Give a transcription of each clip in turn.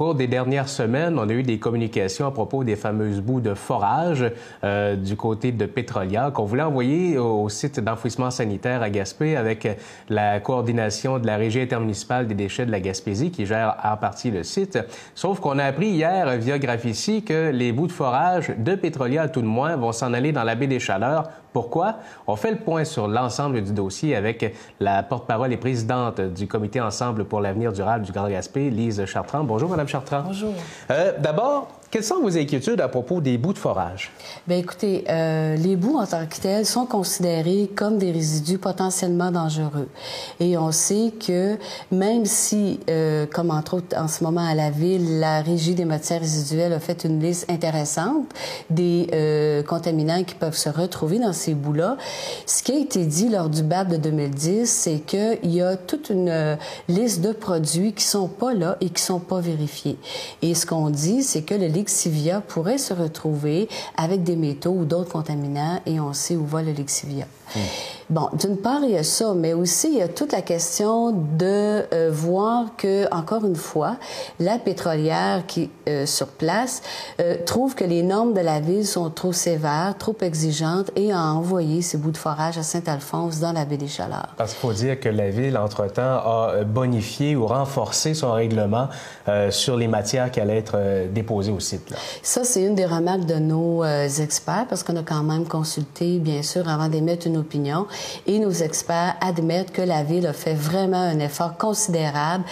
cours des dernières semaines, on a eu des communications à propos des fameuses bouts de forage euh, du côté de Pétrolia qu'on voulait envoyer au site d'enfouissement sanitaire à Gaspé avec la coordination de la Régie intermunicipale des déchets de la Gaspésie qui gère en partie le site. Sauf qu'on a appris hier via Graphici que les bouts de forage de Pétrolia, tout de moins, vont s'en aller dans la baie des Chaleurs pourquoi? On fait le point sur l'ensemble du dossier avec la porte-parole et présidente du comité Ensemble pour l'avenir durable du Grand Gaspé, Lise Chartrand. Bonjour, Madame Chartrand. Bonjour. Euh, D'abord, quelles sont vos inquiétudes à propos des bouts de forage? Bien, écoutez, euh, les bouts en tant que tels sont considérés comme des résidus potentiellement dangereux. Et on sait que même si, euh, comme entre autres en ce moment à la ville, la Régie des matières résiduelles a fait une liste intéressante des euh, contaminants qui peuvent se retrouver dans ces bouts-là, ce qui a été dit lors du BAP de 2010, c'est qu'il y a toute une liste de produits qui sont pas là et qui sont pas vérifiés. Et ce qu'on dit, c'est que le lexivia pourrait se retrouver avec des métaux ou d'autres contaminants et on sait où va le lexivia. Hmm. Bon, d'une part, il y a ça, mais aussi il y a toute la question de euh, voir que, encore une fois, la pétrolière qui euh, sur place euh, trouve que les normes de la ville sont trop sévères, trop exigeantes et a envoyé ces bouts de forage à Saint-Alphonse dans la baie des Chaleurs. Parce qu'il faut dire que la ville, entre-temps, a bonifié ou renforcé son règlement sur les matières qui allaient être déposées au Ça, c'est une des remarques de nos experts parce qu'on a quand même consulté, bien sûr, avant d'émettre une opinion. Et nos experts admettent que la ville a fait vraiment un effort considérable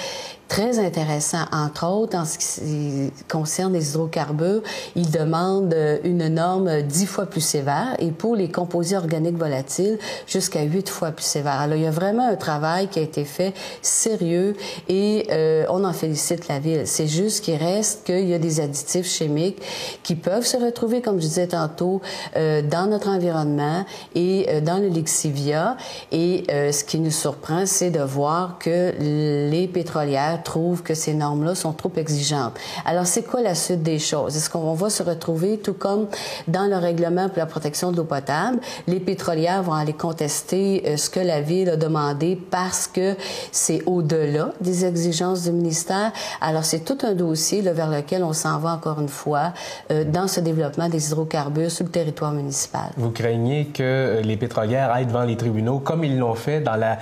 très intéressant, entre autres en ce qui concerne les hydrocarbures. Ils demandent euh, une norme dix fois plus sévère et pour les composés organiques volatiles, jusqu'à huit fois plus sévère. Alors, il y a vraiment un travail qui a été fait sérieux et euh, on en félicite la ville. C'est juste qu'il reste qu'il y a des additifs chimiques qui peuvent se retrouver, comme je disais tantôt, euh, dans notre environnement et euh, dans le lixivia. Et euh, ce qui nous surprend, c'est de voir que les pétrolières trouve que ces normes-là sont trop exigeantes. Alors, c'est quoi la suite des choses? Est-ce qu'on va se retrouver, tout comme dans le règlement pour la protection de l'eau potable, les pétrolières vont aller contester euh, ce que la Ville a demandé parce que c'est au-delà des exigences du ministère? Alors, c'est tout un dossier vers lequel on s'en va encore une fois euh, dans ce développement des hydrocarbures sur le territoire municipal. Vous craignez que euh, les pétrolières aillent devant les tribunaux comme ils l'ont fait dans la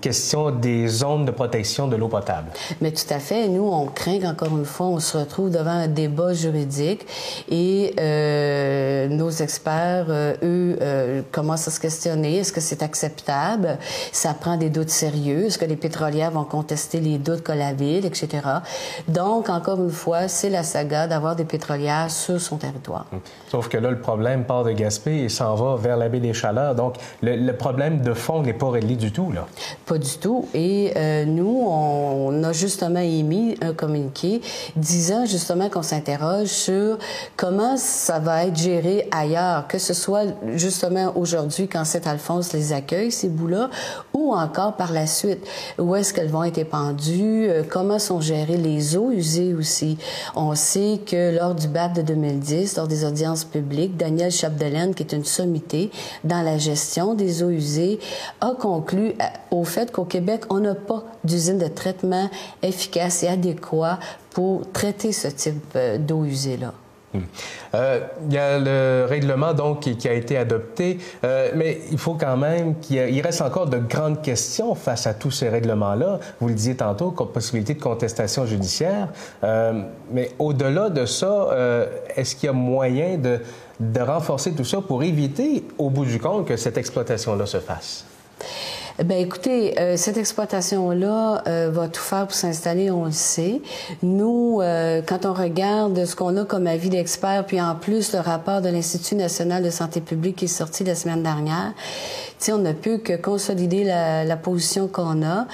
question des zones de protection de l'eau potable? Mais tout à fait, nous, on craint qu'encore une fois, on se retrouve devant un débat juridique et euh, nos experts, euh, eux, euh, commencent à se questionner. Est-ce que c'est acceptable? Ça prend des doutes sérieux. Est-ce que les pétrolières vont contester les doutes que la ville, etc. Donc, encore une fois, c'est la saga d'avoir des pétrolières sur son territoire. Sauf que là, le problème part de Gaspé et s'en va vers la baie des Chaleurs. Donc, le, problème de fond n'est pas réglé du tout, là. Pas du tout. Et nous, on a justement émis un communiqué disant justement qu'on s'interroge sur comment ça va être géré ailleurs, que ce soit justement aujourd'hui quand Saint-Alphonse les accueille, ces bouts-là, ou encore par la suite. Où est-ce qu'elles vont être épandues? Euh, comment sont gérées les eaux usées aussi? On sait que lors du BAP de 2010, lors des audiences publiques, Daniel Chapdelaine, qui est une sommité dans la gestion des eaux usées, a conclu euh, au fait qu'au Québec, on n'a pas d'usine de traitement efficace et adéquat pour traiter ce type euh, d'eau usée-là. Hmm. Euh, il y a le règlement donc qui, a été adopté, euh, mais il faut quand même qu'il reste encore de grandes questions face à tous ces règlements-là. Vous le disiez tantôt, possibilité de contestation judiciaire. mais au-delà de ça, est-ce qu'il y a moyen de, de renforcer tout ça pour éviter, au bout du compte, que cette exploitation-là se fasse? Ben écoutez, euh, cette exploitation-là euh, va tout faire pour s'installer, on le sait. Nous, euh, quand on regarde ce qu'on a comme avis d'experts, puis en plus le rapport de l'Institut national de santé publique qui est sorti la semaine dernière, on n'a pu que consolider la, la position qu'on a.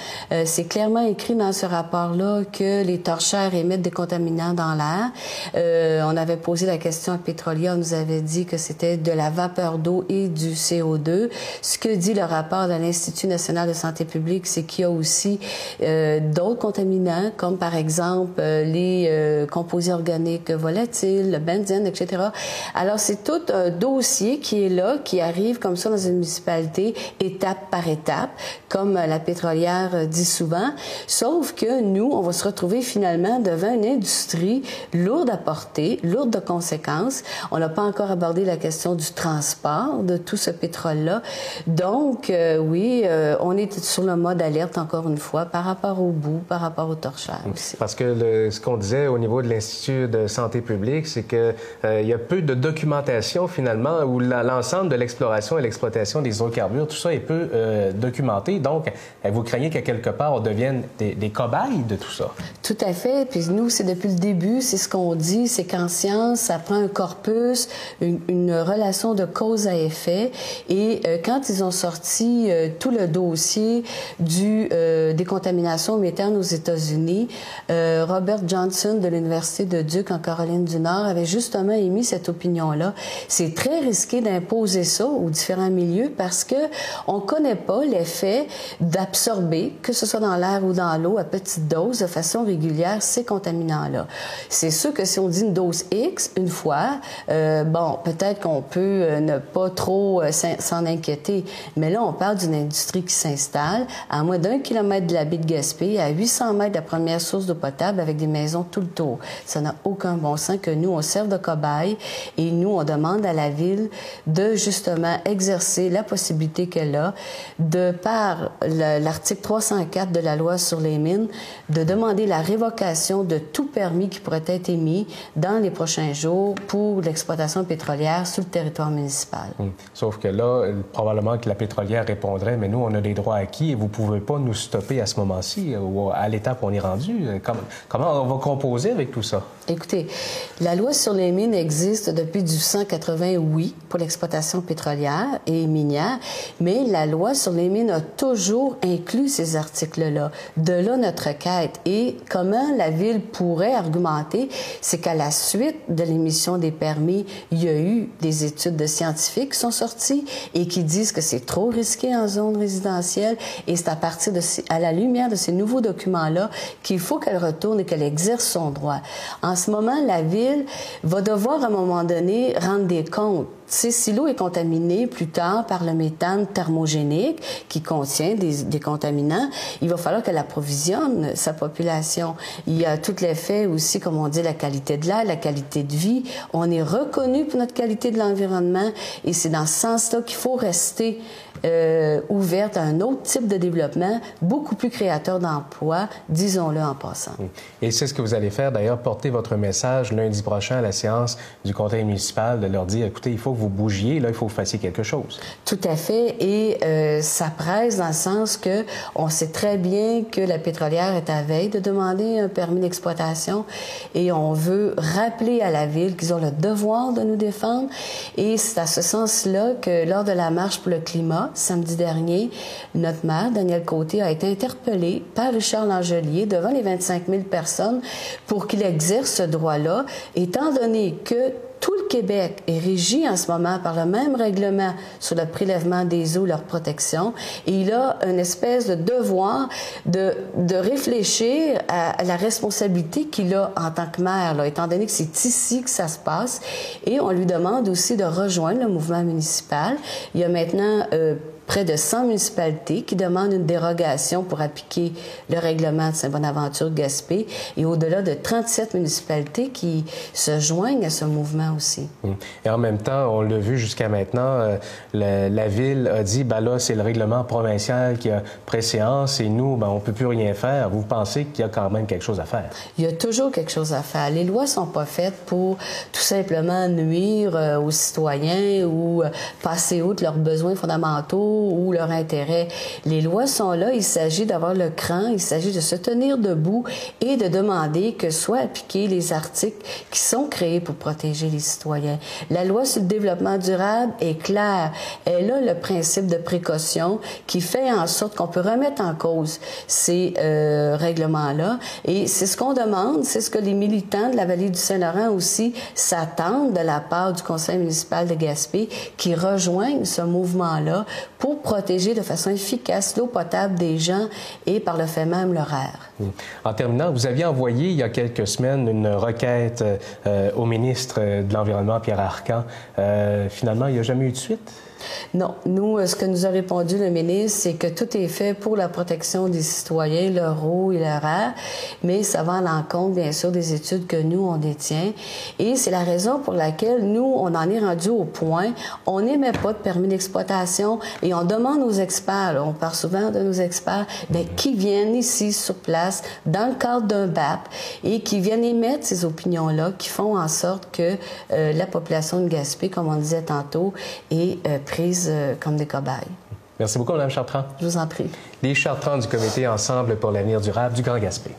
C'est clairement écrit dans ce rapport-là que les torchères émettent des contaminants dans l'air. on avait posé la question à Pétrolia, on nous avait dit que c'était de la vapeur d'eau et du CO2. Ce que dit le rapport de l'Institut national de santé publique, c'est qu'il y a aussi euh, d'autres contaminants, comme par exemple euh, les euh, composés organiques volatiles, le benzène, etc. Alors, c'est tout un dossier qui est là, qui arrive comme ça dans une municipalité étape par étape, comme la pétrolière dit souvent. Sauf que nous, on va se retrouver finalement devant une industrie lourde à porter, lourde de conséquences. On n'a pas encore abordé la question du transport de tout ce pétrole-là. Donc, euh, oui, euh, on est sur le mode alerte encore une fois par rapport au bout, par rapport au torchage aussi. Parce que ce qu'on disait au niveau de l'Institut de santé publique, c'est qu'il euh, y a peu de documentation finalement où l'ensemble de l'exploration et l'exploitation des hydrocarbures, tout ça est peu documenté. Donc, vous craignez qu'à quelque part on devienne des, des cobayes de tout ça? Tout à fait. Puis nous, c'est depuis le début, c'est ce qu'on dit, c'est qu'en science, ça prend un corpus, une, relation de cause à effet. Et euh, quand ils ont sorti euh, tout le dossier du euh, décontamination méthane aux États-Unis, Robert Johnson de l'Université de Duke en Caroline du Nord avait justement émis cette opinion-là. C'est très risqué d'imposer ça aux différents milieux parce que on connaît pas l'effet d'absorber, que ce soit dans l'air ou dans l'eau, à petite dose, de façon régulière, ces contaminants-là. C'est sûr que si on dit une dose X, une fois, euh, bon, peut-être qu'on peut euh, ne pas trop euh, s'en inquiéter. Mais là, on parle d'une industrie qui s'installe à moins d'un kilomètre de la baie de Gaspé, à 800 mètres de la première source d'eau potable avec des maisons tout le tour. Ça n'a aucun bon sens que nous, on serve de cobaye et nous, on demande à la ville de justement exercer la possibilité qu'elle a de par l'article 304 de la loi sur les mines, de demander la révocation de tout permis qui pourrait être émis dans les prochains jours pour l'exploitation pétrolière sur le territoire municipal. Sauf que là, probablement que la pétrolière répondrait, mais nous, on a des droits acquis et vous ne pouvez pas nous stopper à ce moment-ci ou à l'étape où on est rendu. Comment on va composer avec tout ça? Écoutez, la loi sur les mines existe depuis 1880, oui, pour l'exploitation pétrolière et minière, mais la loi sur les mines a toujours inclus ces articles-là. De là notre quête. Et comment la ville pourrait argumenter, c'est qu'à la suite de l'émission des permis, il y a eu des études de scientifiques qui sont sorties et qui disent que c'est trop risqué en zone résidentielle. Et c'est à partir de, à la lumière de ces nouveaux documents-là qu'il faut qu'elle retourne et qu'elle exerce son droit. Ce moment, la ville va devoir à un moment donné rendre des comptes si l'eau est contaminée plus tard par le méthane thermogénique qui contient des, contaminants, il va falloir qu'elle approvisionne sa population. Il y a tout l'effet aussi, comme on dit, la qualité de l'air, la qualité de vie. On est reconnu pour notre qualité de l'environnement et c'est dans ce sens-là qu'il faut rester euh, ouverte à un autre type de développement, beaucoup plus créateur d'emplois, disons-le en passant. Et c'est ce que vous allez faire, d'ailleurs, porter votre message lundi prochain à la séance du conseil municipal, de leur dire, écoutez, il faut que vous bougiez, là, il faut que vous fassiez quelque chose. Tout à fait, et euh, ça presse dans le sens que on sait très bien que la pétrolière est à veille de demander un permis d'exploitation et on veut rappeler à la ville qu'ils ont le devoir de nous défendre et c'est à ce sens-là que lors de la marche pour le climat, samedi dernier, notre maire, Daniel Côté, a été interpellé par Richard Langelier devant les 25 000 personnes pour qu'il exerce ce droit-là, étant donné que tout le Québec est régi en ce moment par le même règlement sur le prélèvement des eaux, leur protection, et il a une espèce de devoir de, de réfléchir à, la responsabilité qu'il a en tant que maire, là, étant donné que c'est ici que ça se passe, et on lui demande aussi de rejoindre le mouvement municipal. Il y a maintenant euh, près de 100 municipalités qui demandent une dérogation pour appliquer le règlement de Saint-Bonaventure-Gaspé et au-delà de 37 municipalités qui se joignent à ce mouvement aussi. Hum. Et en même temps, on l'a vu jusqu'à maintenant, euh, la, Ville a dit, ben là, c'est le règlement provincial qui a préséance et nous, ben, on ne peut plus rien faire. Vous pensez qu'il y a quand même quelque chose à faire? Il y a toujours quelque chose à faire. Les lois sont pas faites pour tout simplement nuire euh, aux citoyens ou euh, passer outre leurs besoins fondamentaux ou leur intérêt. Les lois sont là, il s'agit d'avoir le cran, il s'agit de se tenir debout et de demander que soient appliqués les articles qui sont créés pour protéger les citoyens. La loi sur le développement durable est claire. Elle a le principe de précaution qui fait en sorte qu'on peut remettre en cause ces euh, règlements-là. Et c'est ce qu'on demande, c'est ce que les militants de la vallée du Saint-Laurent aussi s'attendent de la part du conseil municipal de Gaspé qui rejoignent ce mouvement-là pour protéger de façon efficace l'eau potable des gens et par le fait même leur air. En terminant, vous aviez envoyé il y a quelques semaines une requête euh, au ministre de l'Environnement, Pierre Arcan. Euh, finalement, il n'y a jamais eu de suite? Non. Nous, euh, ce que nous a répondu le ministre, c'est que tout est fait pour la protection des citoyens, leur eau et leur air, mais ça va à l'encontre, bien sûr, des études que nous, on détient. Et c'est la raison pour laquelle nous, on en est rendu au point, on n'émet pas de permis d'exploitation et on demande aux experts, on parle souvent de nos experts, bien, qui viennent ici sur place dans le cadre d'un BAP et qui viennent émettre ces opinions-là qui font en sorte que euh, la population de Gaspé, comme on disait tantôt, est euh, prise euh, comme des cobayes. Merci beaucoup, Mme Chartrand. Je vous en prie. Les Chartrand du comité Ensemble pour l'avenir durable du Grand Gaspé.